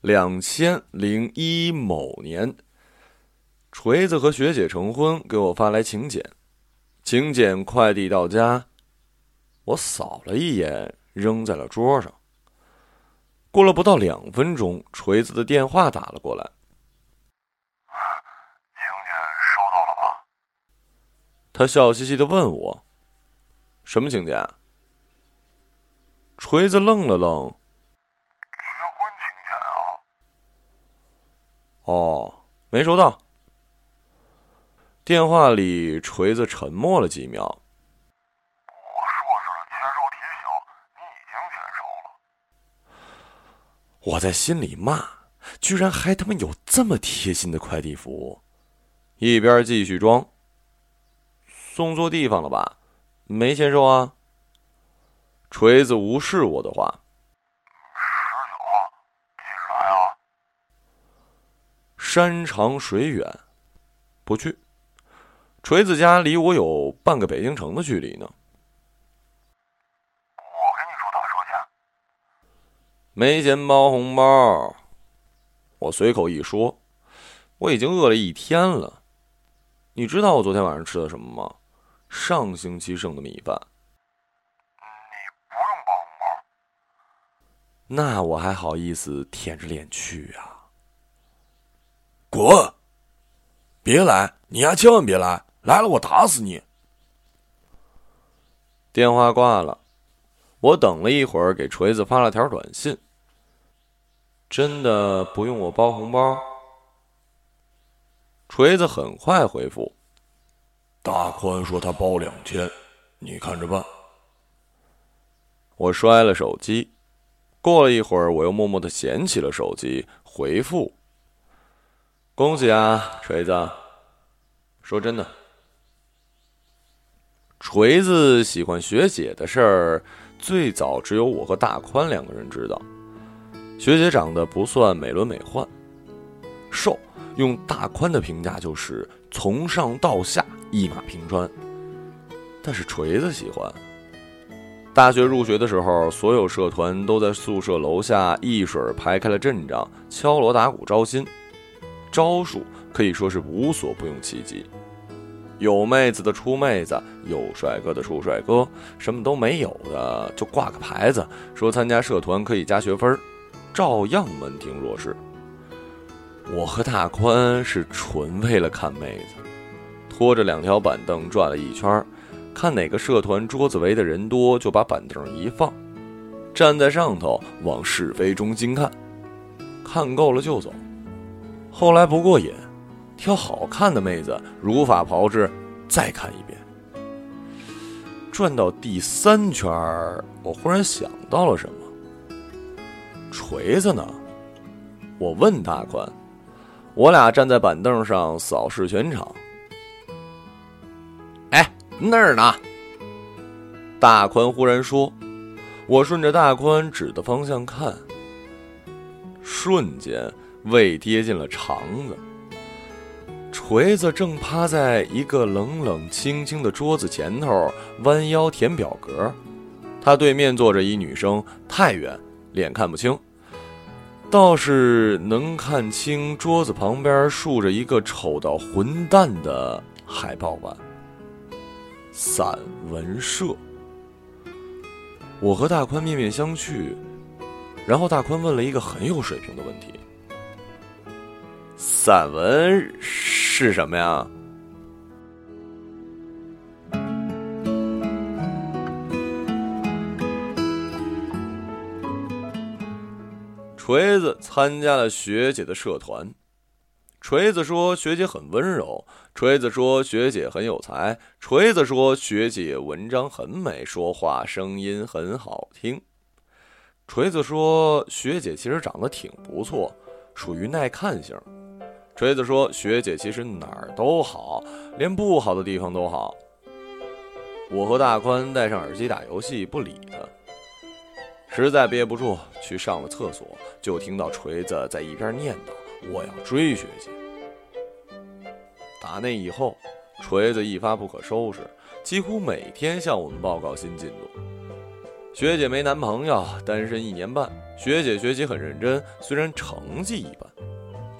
两千零一某年，锤子和学姐成婚，给我发来请柬。请柬快递到家，我扫了一眼，扔在了桌上。过了不到两分钟，锤子的电话打了过来。请柬收到了吗？他笑嘻嘻的问我：“什么请柬？”锤子愣了愣。哦，没收到。电话里，锤子沉默了几秒。我设置了签收提醒，你已经签收了。我在心里骂：居然还他妈有这么贴心的快递服务！一边继续装。送错地方了吧？没签收啊。锤子无视我的话。山长水远，不去。锤子家离我有半个北京城的距离呢。我给你出打车钱。没钱包红包。我随口一说，我已经饿了一天了。你知道我昨天晚上吃的什么吗？上星期剩的米饭。你不用包红包。那我还好意思舔着脸去啊？滚！别来！你丫千万别来！来了我打死你！电话挂了，我等了一会儿，给锤子发了条短信。真的不用我包红包？锤子很快回复：“大宽说他包两千，你看着办。”我摔了手机。过了一会儿，我又默默的捡起了手机，回复。恭喜啊，锤子！说真的，锤子喜欢学姐的事儿，最早只有我和大宽两个人知道。学姐长得不算美轮美奂，瘦，用大宽的评价就是从上到下一马平川。但是锤子喜欢。大学入学的时候，所有社团都在宿舍楼下一水排开了阵仗，敲锣打鼓招新。招数可以说是无所不用其极，有妹子的出妹子，有帅哥的出帅哥，什么都没有的就挂个牌子，说参加社团可以加学分，照样门庭若市。我和大宽是纯为了看妹子，拖着两条板凳转了一圈，看哪个社团桌子围的人多，就把板凳一放，站在上头往是非中心看，看够了就走。后来不过瘾，挑好看的妹子如法炮制，再看一遍。转到第三圈我忽然想到了什么。锤子呢？我问大宽。我俩站在板凳上扫视全场。哎，那儿呢？大宽忽然说。我顺着大宽指的方向看，瞬间。胃跌进了肠子。锤子正趴在一个冷冷清清的桌子前头，弯腰填表格。他对面坐着一女生，太远，脸看不清，倒是能看清桌子旁边竖着一个丑到混蛋的海报吧。散文社。我和大宽面面相觑，然后大宽问了一个很有水平的问题。散文是什么呀？锤子参加了学姐的社团。锤子说学姐很温柔，锤子说学姐很有才，锤子说学姐文章很美，说话声音很好听。锤子说学姐其实长得挺不错，属于耐看型。锤子说：“学姐其实哪儿都好，连不好的地方都好。”我和大宽戴上耳机打游戏，不理他。实在憋不住，去上了厕所，就听到锤子在一边念叨：“我要追学姐。”打那以后，锤子一发不可收拾，几乎每天向我们报告新进度。学姐没男朋友，单身一年半，学姐学习很认真，虽然成绩一般。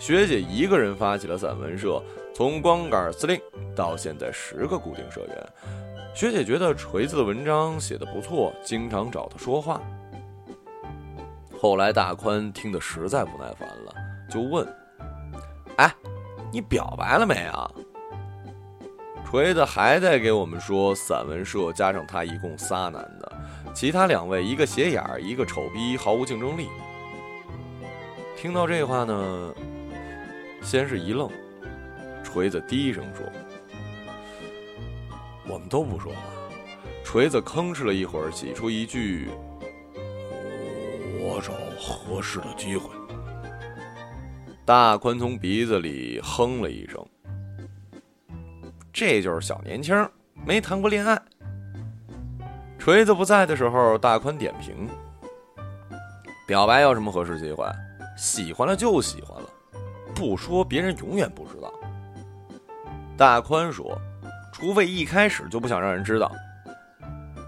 学姐一个人发起了散文社，从光杆司令到现在十个固定社员。学姐觉得锤子的文章写得不错，经常找他说话。后来大宽听得实在不耐烦了，就问：“哎，你表白了没啊？”锤子还在给我们说，散文社加上他一共仨男的，其他两位一个斜眼儿，一个丑逼，毫无竞争力。听到这话呢，先是一愣，锤子低声说：“我们都不说话。”锤子吭哧了一会儿，挤出一句：“我找合适的机会。”大宽从鼻子里哼了一声。这就是小年轻，没谈过恋爱。锤子不在的时候，大宽点评：表白有什么合适机会？喜欢了就喜欢，不说别人永远不知道。大宽说：“除非一开始就不想让人知道。”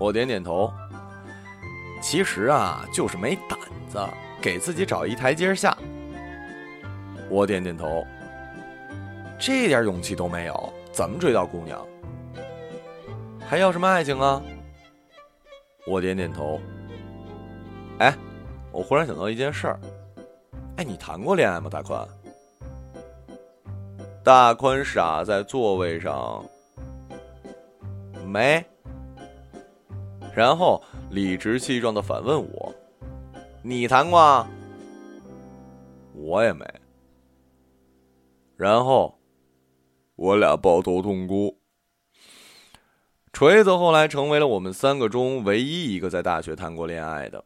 我点点头。其实啊，就是没胆子，给自己找一台阶下。我点点头。这点勇气都没有。怎么追到姑娘？还要什么爱情啊？我点点头。哎，我忽然想到一件事儿。哎，你谈过恋爱吗，大宽？大宽傻在座位上，没。然后理直气壮的反问我：“你谈过？”我也没。然后。我俩抱头痛哭。锤子后来成为了我们三个中唯一一个在大学谈过恋爱的。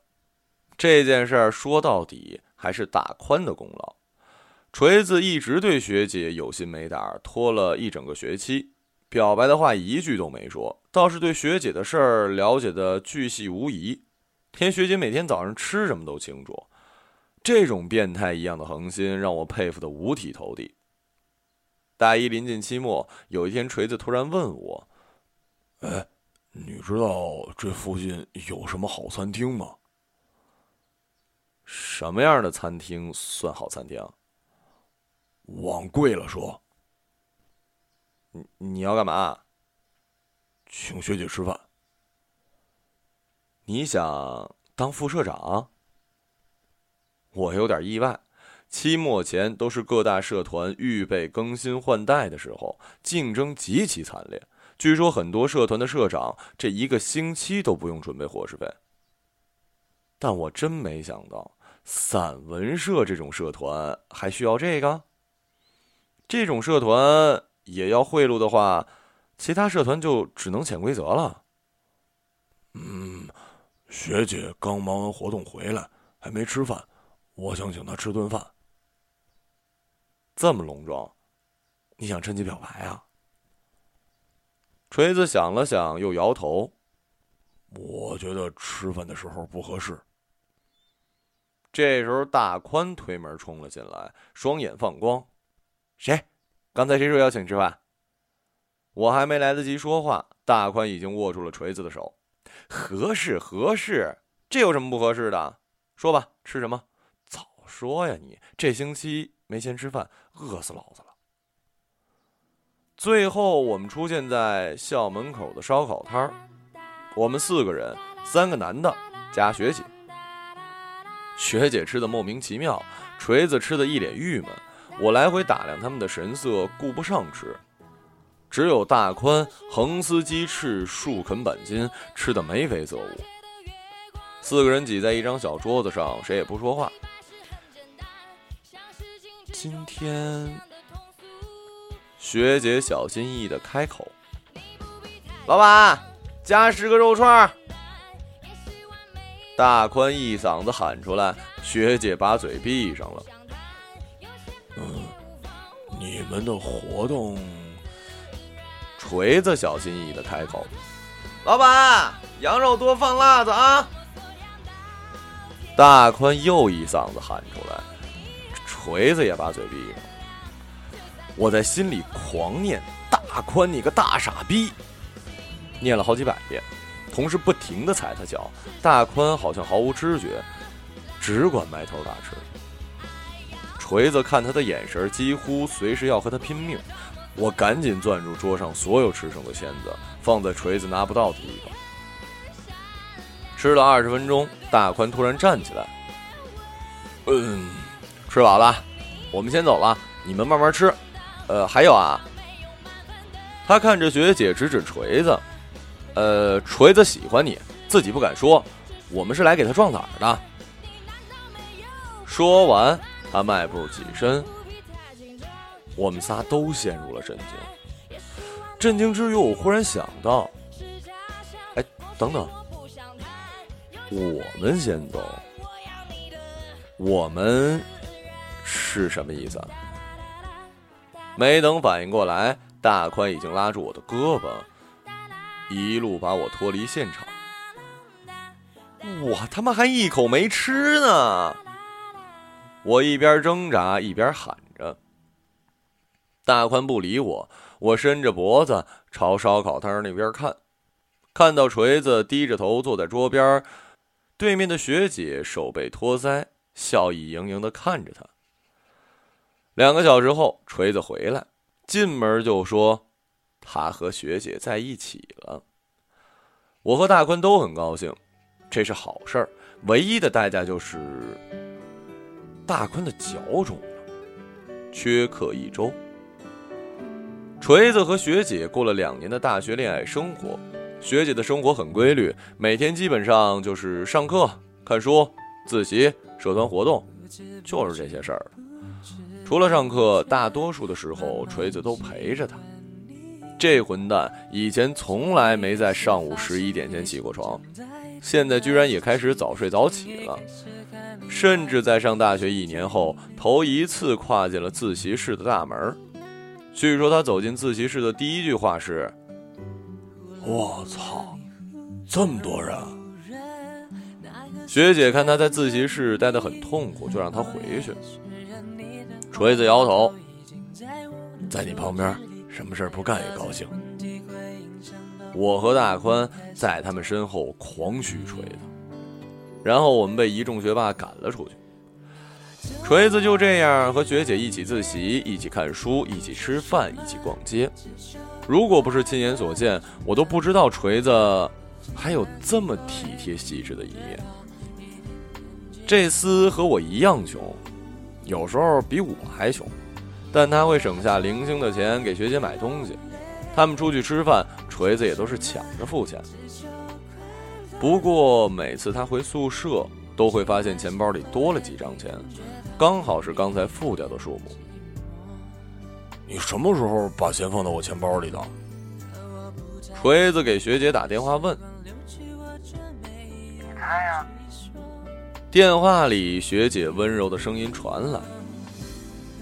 这件事儿说到底还是大宽的功劳。锤子一直对学姐有心没胆，拖了一整个学期，表白的话一句都没说，倒是对学姐的事儿了解的巨细无遗，连学姐每天早上吃什么都清楚。这种变态一样的恒心让我佩服的五体投地。大一临近期末，有一天，锤子突然问我：“哎，你知道这附近有什么好餐厅吗？什么样的餐厅算好餐厅？往贵了说。你你要干嘛？请学姐吃饭。你想当副社长？我有点意外。”期末前都是各大社团预备更新换代的时候，竞争极其惨烈。据说很多社团的社长这一个星期都不用准备伙食费。但我真没想到，散文社这种社团还需要这个。这种社团也要贿赂的话，其他社团就只能潜规则了。嗯，学姐刚忙完活动回来，还没吃饭，我想请她吃顿饭。这么隆重，你想趁机表白啊？锤子想了想，又摇头。我觉得吃饭的时候不合适。这时候，大宽推门冲了进来，双眼放光：“谁？刚才谁说邀请吃饭？”我还没来得及说话，大宽已经握住了锤子的手。合适，合适，这有什么不合适的？说吧，吃什么？早说呀！你这星期。没钱吃饭，饿死老子了。最后，我们出现在校门口的烧烤摊儿。我们四个人，三个男的加学姐。学姐吃的莫名其妙，锤子吃的一脸郁闷。我来回打量他们的神色，顾不上吃。只有大宽横撕鸡翅，竖啃板筋，吃的眉飞色舞。四个人挤在一张小桌子上，谁也不说话。今天，学姐小心翼翼的开口：“老板，加十个肉串。”大宽一嗓子喊出来，学姐把嘴闭上了。嗯，你们的活动？锤子小心翼翼的开口：“老板，羊肉多放辣子啊！”大宽又一嗓子喊出来。锤子也把嘴闭上，我在心里狂念：“大宽，你个大傻逼！”念了好几百遍，同时不停的踩他脚。大宽好像毫无知觉，只管埋头大吃。锤子看他的眼神，几乎随时要和他拼命。我赶紧攥住桌上所有吃剩的仙子，放在锤子拿不到的地方。吃了二十分钟，大宽突然站起来：“嗯，吃饱了，我们先走了，你们慢慢吃。呃，还有啊。”他看着学姐，指指锤子：“呃，锤子喜欢你，自己不敢说。我们是来给他壮胆的。”说完，他迈步起身。我们仨都陷入了震惊。震惊之余，我忽然想到：“哎，等等，我们先走，我们是什么意思？”没等反应过来。大宽已经拉住我的胳膊，一路把我脱离现场。我他妈还一口没吃呢！我一边挣扎一边喊着。大宽不理我，我伸着脖子朝烧烤摊那边看，看到锤子低着头坐在桌边，对面的学姐手背托腮，笑意盈盈的看着他。两个小时后，锤子回来。进门就说，他和学姐在一起了。我和大宽都很高兴，这是好事儿。唯一的代价就是大宽的脚肿了，缺课一周。锤子和学姐过了两年的大学恋爱生活，学姐的生活很规律，每天基本上就是上课、看书、自习、社团活动，就是这些事儿。除了上课，大多数的时候锤子都陪着他。这混蛋以前从来没在上午十一点前起过床，现在居然也开始早睡早起了。甚至在上大学一年后，头一次跨进了自习室的大门。据说他走进自习室的第一句话是：“我操，这么多人！”学姐看他在自习室待得很痛苦，就让他回去。锤子摇头，在你旁边，什么事不干也高兴。我和大宽在他们身后狂嘘锤子，然后我们被一众学霸赶了出去。锤子就这样和学姐一起自习，一起看书，一起吃饭，一起逛街。如果不是亲眼所见，我都不知道锤子还有这么体贴细致的一面。这厮和我一样穷。有时候比我还穷，但他会省下零星的钱给学姐买东西。他们出去吃饭，锤子也都是抢着付钱。不过每次他回宿舍，都会发现钱包里多了几张钱，刚好是刚才付掉的数目。你什么时候把钱放到我钱包里的？锤子给学姐打电话问。你猜呀？电话里，学姐温柔的声音传来。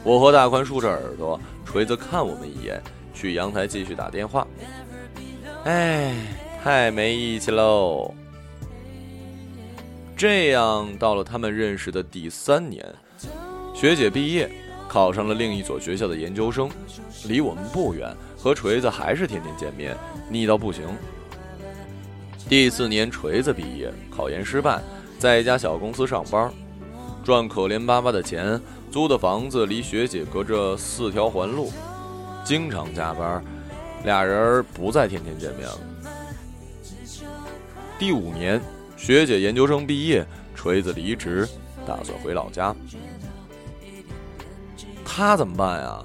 我和大宽竖着耳朵，锤子看我们一眼，去阳台继续打电话。哎，太没义气喽！这样到了他们认识的第三年，学姐毕业，考上了另一所学校的研究生，离我们不远，和锤子还是天天见面，腻到不行。第四年，锤子毕业，考研失败。在一家小公司上班，赚可怜巴巴的钱，租的房子离学姐隔着四条环路，经常加班，俩人不再天天见面了。第五年，学姐研究生毕业，锤子离职，打算回老家。他怎么办呀？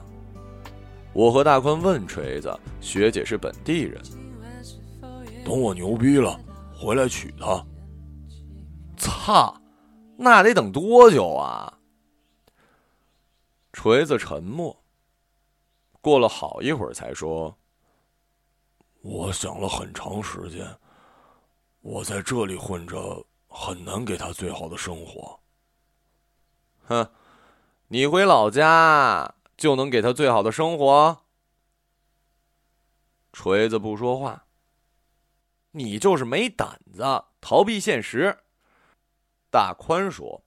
我和大宽问锤子，学姐是本地人，等我牛逼了，回来娶她。操，那得等多久啊？锤子沉默，过了好一会儿才说：“我想了很长时间，我在这里混着很难给他最好的生活。”哼，你回老家就能给他最好的生活？锤子不说话，你就是没胆子逃避现实。大宽说：“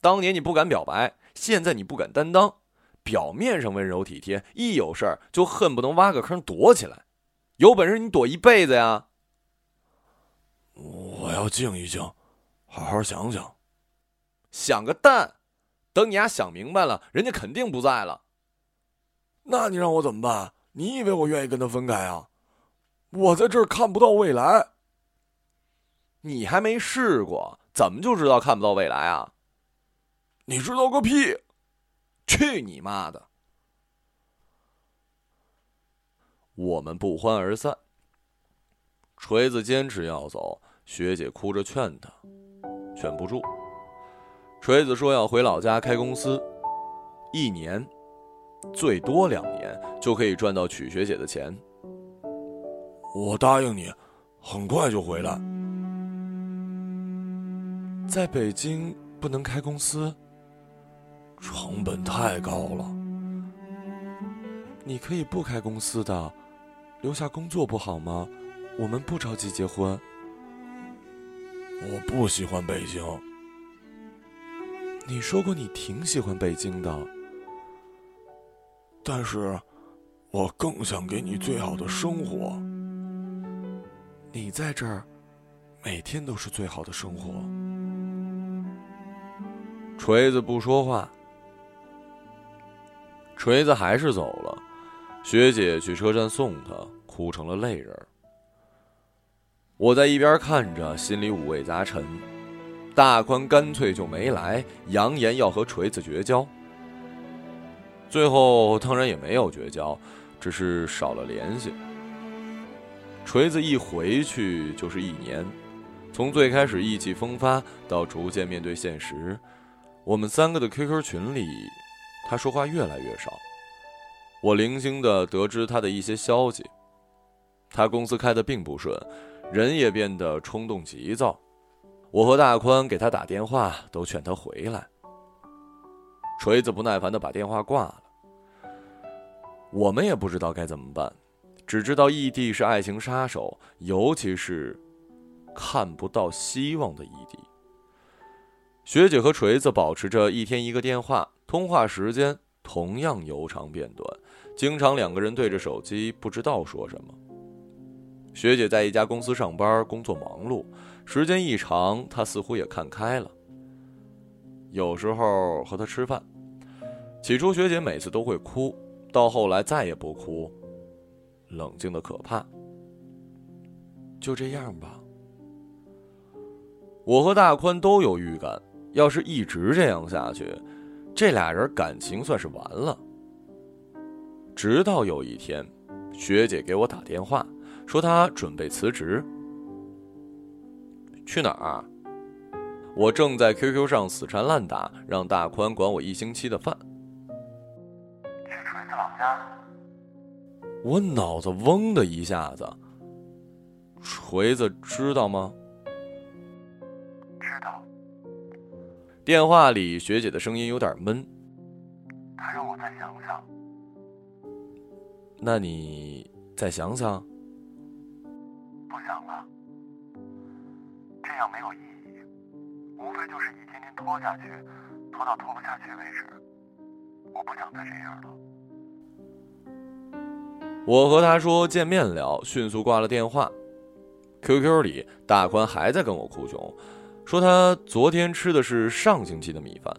当年你不敢表白，现在你不敢担当。表面上温柔体贴，一有事儿就恨不能挖个坑躲起来。有本事你躲一辈子呀！”我要静一静，好好想想。想个蛋！等你丫想明白了，人家肯定不在了。那你让我怎么办？你以为我愿意跟他分开啊？我在这儿看不到未来。你还没试过，怎么就知道看不到未来啊？你知道个屁！去你妈的！我们不欢而散。锤子坚持要走，学姐哭着劝他，劝不住。锤子说要回老家开公司，一年，最多两年就可以赚到娶学姐的钱。我答应你，很快就回来。在北京不能开公司，成本太高了。你可以不开公司的，留下工作不好吗？我们不着急结婚。我不喜欢北京。你说过你挺喜欢北京的，但是，我更想给你最好的生活。你在这儿，每天都是最好的生活。锤子不说话，锤子还是走了。学姐去车站送他，哭成了泪人。我在一边看着，心里五味杂陈。大宽干脆就没来，扬言要和锤子绝交。最后当然也没有绝交，只是少了联系。锤子一回去就是一年，从最开始意气风发到逐渐面对现实，我们三个的 QQ 群里，他说话越来越少。我零星的得知他的一些消息，他公司开的并不顺，人也变得冲动急躁。我和大宽给他打电话，都劝他回来。锤子不耐烦的把电话挂了。我们也不知道该怎么办，只知道异地是爱情杀手，尤其是看不到希望的异地。学姐和锤子保持着一天一个电话，通话时间同样由长变短，经常两个人对着手机不知道说什么。学姐在一家公司上班，工作忙碌。时间一长，她似乎也看开了。有时候和他吃饭，起初学姐每次都会哭，到后来再也不哭，冷静的可怕。就这样吧。我和大宽都有预感，要是一直这样下去，这俩人感情算是完了。直到有一天，学姐给我打电话，说她准备辞职。去哪儿？我正在 QQ 上死缠烂打，让大宽管我一星期的饭。去锤子老家。我脑子嗡的一下子。锤子知道吗？知道。电话里学姐的声音有点闷。他让我再想想。那你再想想。不想了。这样没有意义，无非就是一天天拖下去，拖到拖不下去为止。我不想再这样了。我和他说见面聊，迅速挂了电话。QQ 里大宽还在跟我哭穷，说他昨天吃的是上星期的米饭。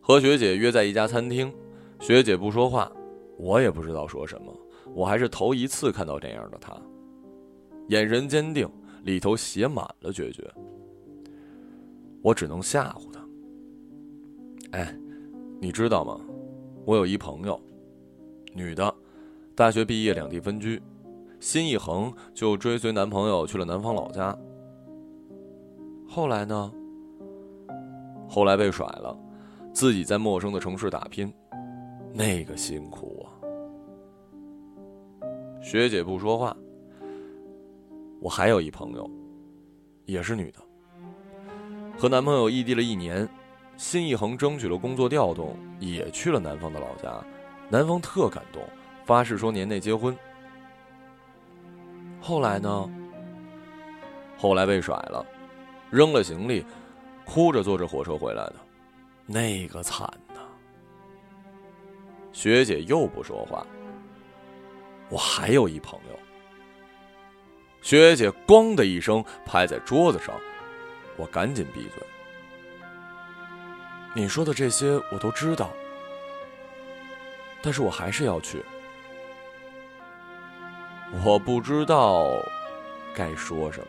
和学姐约在一家餐厅，学姐不说话，我也不知道说什么。我还是头一次看到这样的他，眼神坚定。里头写满了决绝，我只能吓唬他。哎，你知道吗？我有一朋友，女的，大学毕业两地分居，心一横就追随男朋友去了南方老家。后来呢？后来被甩了，自己在陌生的城市打拼，那个辛苦！学姐不说话。我还有一朋友，也是女的，和男朋友异地了一年，心一横争取了工作调动，也去了南方的老家，男方特感动，发誓说年内结婚。后来呢？后来被甩了，扔了行李，哭着坐着火车回来的，那个惨呐！学姐又不说话。我还有一朋友。学姐“咣”的一声拍在桌子上，我赶紧闭嘴。你说的这些我都知道，但是我还是要去。我不知道该说什么。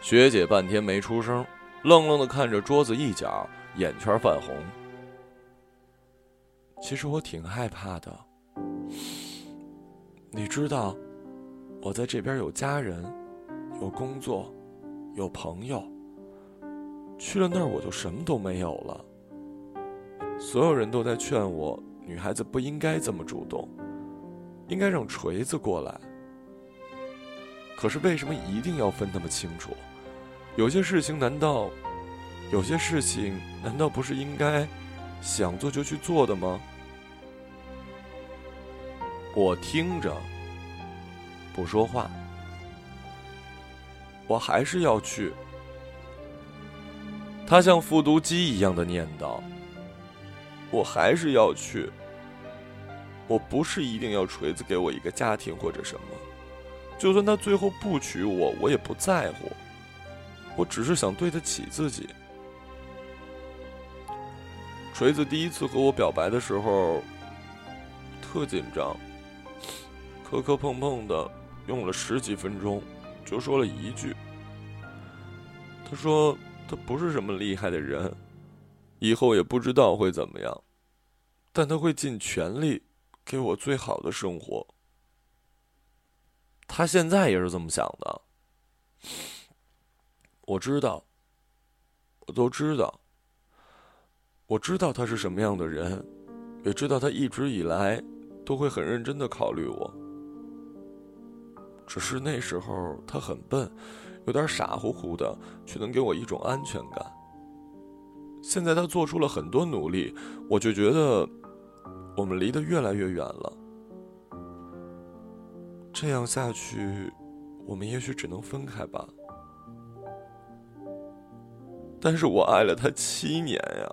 学姐半天没出声，愣愣的看着桌子一角，眼圈泛红。其实我挺害怕的，你知道，我在这边有家人，有工作，有朋友。去了那儿，我就什么都没有了。所有人都在劝我，女孩子不应该这么主动，应该让锤子过来。可是为什么一定要分那么清楚？有些事情难道，有些事情难道不是应该想做就去做的吗？我听着，不说话，我还是要去。他像复读机一样的念叨：“我还是要去。我不是一定要锤子给我一个家庭或者什么，就算他最后不娶我，我也不在乎。我只是想对得起自己。”锤子第一次和我表白的时候，特紧张，磕磕碰碰的，用了十几分钟，就说了一句：“他说。”他不是什么厉害的人，以后也不知道会怎么样，但他会尽全力给我最好的生活。他现在也是这么想的。我知道，我都知道，我知道他是什么样的人，也知道他一直以来都会很认真的考虑我。只是那时候他很笨。有点傻乎乎的，却能给我一种安全感。现在他做出了很多努力，我就觉得我们离得越来越远了。这样下去，我们也许只能分开吧。但是我爱了他七年呀，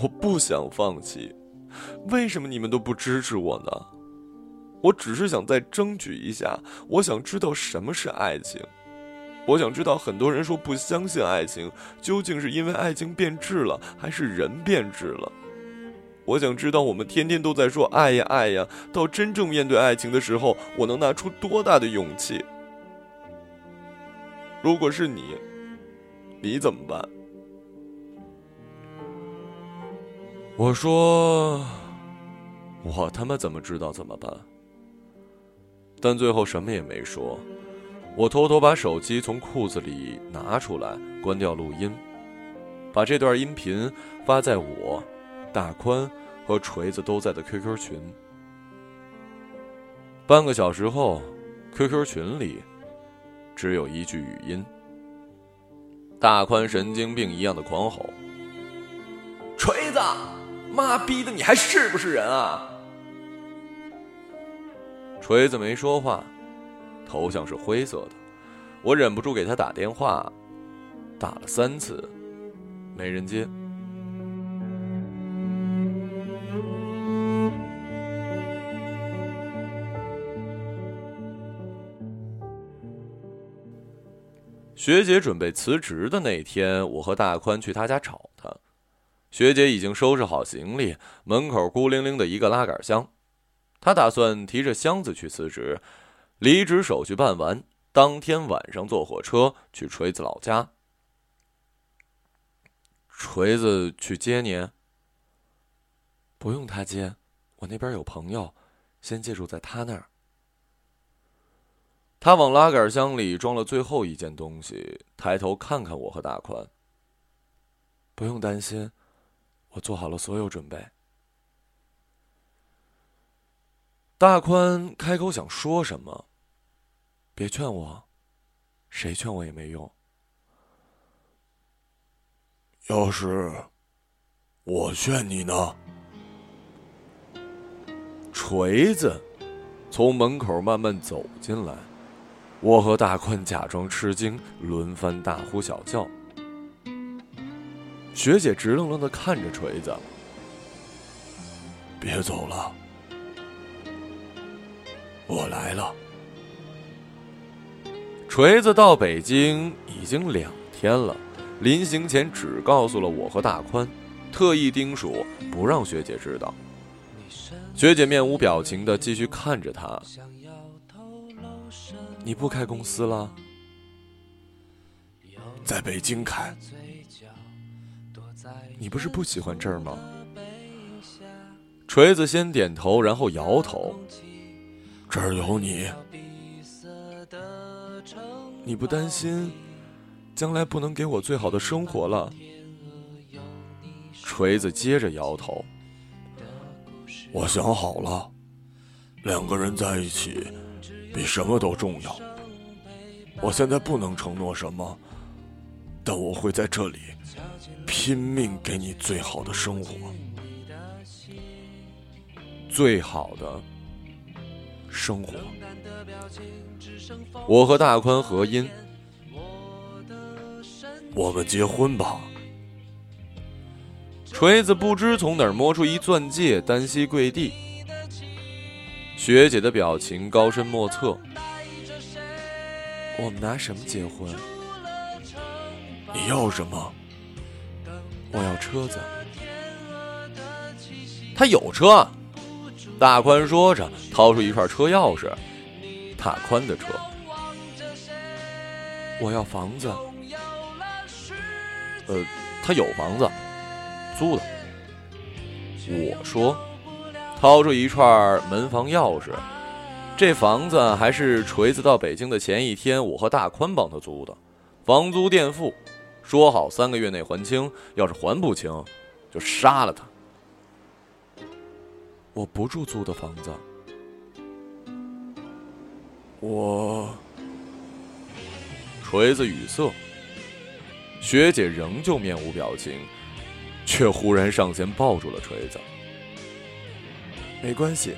我不想放弃。为什么你们都不支持我呢？我只是想再争取一下，我想知道什么是爱情，我想知道很多人说不相信爱情，究竟是因为爱情变质了，还是人变质了？我想知道我们天天都在说爱呀爱呀，到真正面对爱情的时候，我能拿出多大的勇气？如果是你，你怎么办？我说，我他妈怎么知道怎么办？但最后什么也没说，我偷偷把手机从裤子里拿出来，关掉录音，把这段音频发在我、大宽和锤子都在的 QQ 群。半个小时后，QQ 群里只有一句语音：大宽神经病一样的狂吼：“锤子，妈逼的，你还是不是人啊？”锤子没说话，头像是灰色的。我忍不住给他打电话，打了三次，没人接。学姐准备辞职的那天，我和大宽去她家找她。学姐已经收拾好行李，门口孤零零的一个拉杆箱。他打算提着箱子去辞职，离职手续办完，当天晚上坐火车去锤子老家。锤子去接你？不用他接，我那边有朋友，先借住在他那儿。他往拉杆箱里装了最后一件东西，抬头看看我和大宽。不用担心，我做好了所有准备。大宽开口想说什么，别劝我，谁劝我也没用。要是我劝你呢？锤子从门口慢慢走进来，我和大宽假装吃惊，轮番大呼小叫。学姐直愣愣的看着锤子，别走了。我来了。锤子到北京已经两天了，临行前只告诉了我和大宽，特意叮嘱不让学姐知道。学姐面无表情的继续看着他。你不开公司了？在北京开。你不是不喜欢这儿吗？锤子先点头，然后摇头。这儿有你，你不担心将来不能给我最好的生活了？锤子接着摇头。我想好了，两个人在一起比什么都重要。我现在不能承诺什么，但我会在这里拼命给你最好的生活。最好的生活，我和大宽合音，我们结婚吧。锤子不知从哪儿摸出一钻戒，单膝跪地。学姐的表情高深莫测。我们拿什么结婚？你要什么？我要车子。他有车。大宽说着，掏出一串车钥匙。大宽的车。我要房子。呃，他有房子，租的。我说，掏出一串门房钥匙。这房子还是锤子到北京的前一天，我和大宽帮他租的，房租垫付，说好三个月内还清，要是还不清，就杀了他。我不住租的房子，我。锤子语塞，学姐仍旧面无表情，却忽然上前抱住了锤子。没关系，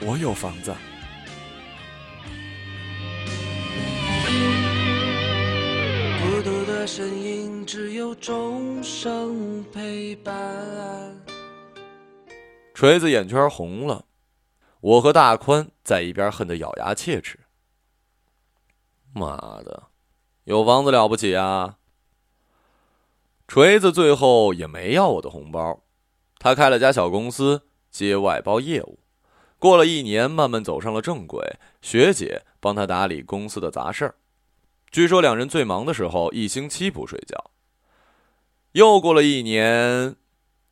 我有房子。孤独的身影，只有钟声陪伴。锤子眼圈红了，我和大宽在一边恨得咬牙切齿。妈的，有房子了不起啊！锤子最后也没要我的红包，他开了家小公司接外包业务，过了一年，慢慢走上了正轨。学姐帮他打理公司的杂事儿，据说两人最忙的时候一星期不睡觉。又过了一年，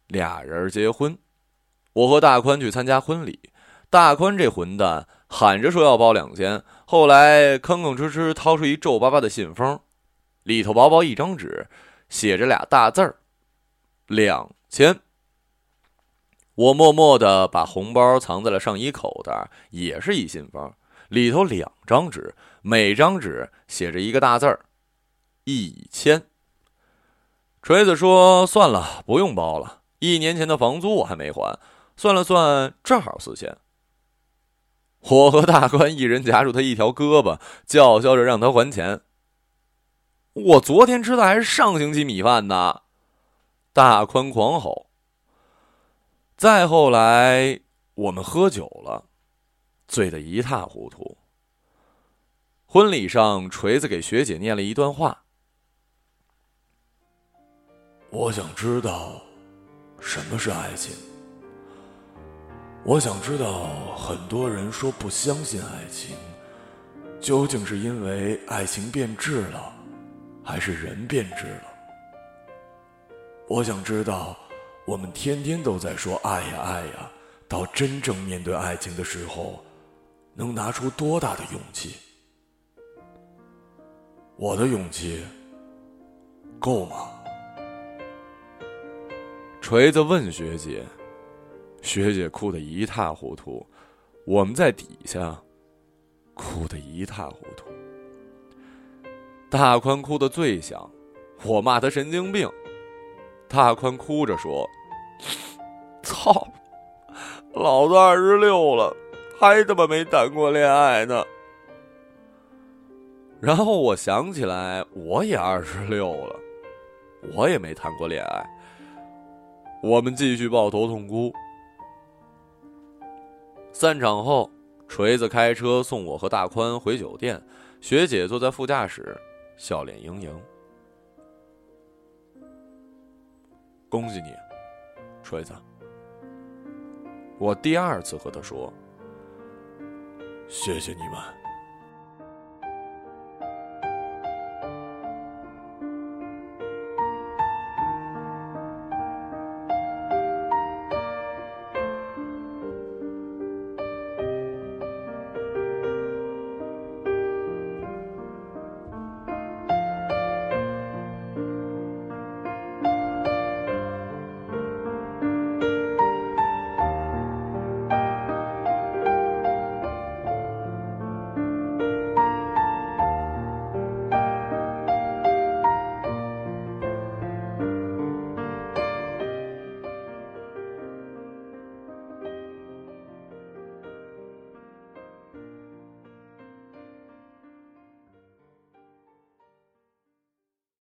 俩人结婚。我和大宽去参加婚礼，大宽这混蛋喊着说要包两千，后来吭吭哧哧掏出一皱巴巴的信封，里头薄薄一张纸，写着俩大字儿“两千”。我默默地把红包藏在了上衣口袋，也是一信封，里头两张纸，每张纸写着一个大字儿“一千”。锤子说：“算了，不用包了，一年前的房租我还没还。”算了算，正好四千。我和大宽一人夹住他一条胳膊，叫嚣着让他还钱。我昨天吃的还是上星期米饭呢！大宽狂吼。再后来，我们喝酒了，醉得一塌糊涂。婚礼上，锤子给学姐念了一段话：“我想知道，什么是爱情。”我想知道，很多人说不相信爱情，究竟是因为爱情变质了，还是人变质了？我想知道，我们天天都在说爱呀爱呀，到真正面对爱情的时候，能拿出多大的勇气？我的勇气够吗？锤子问学姐。学姐哭得一塌糊涂，我们在底下哭得一塌糊涂。大宽哭得最响，我骂他神经病。大宽哭着说：“操，老子二十六了，还他妈没谈过恋爱呢。”然后我想起来，我也二十六了，我也没谈过恋爱。我们继续抱头痛哭。散场后锤子开车送我和大宽回酒店学姐坐在副驾驶笑脸盈盈。恭喜你锤子。我第二次和她说谢谢你们。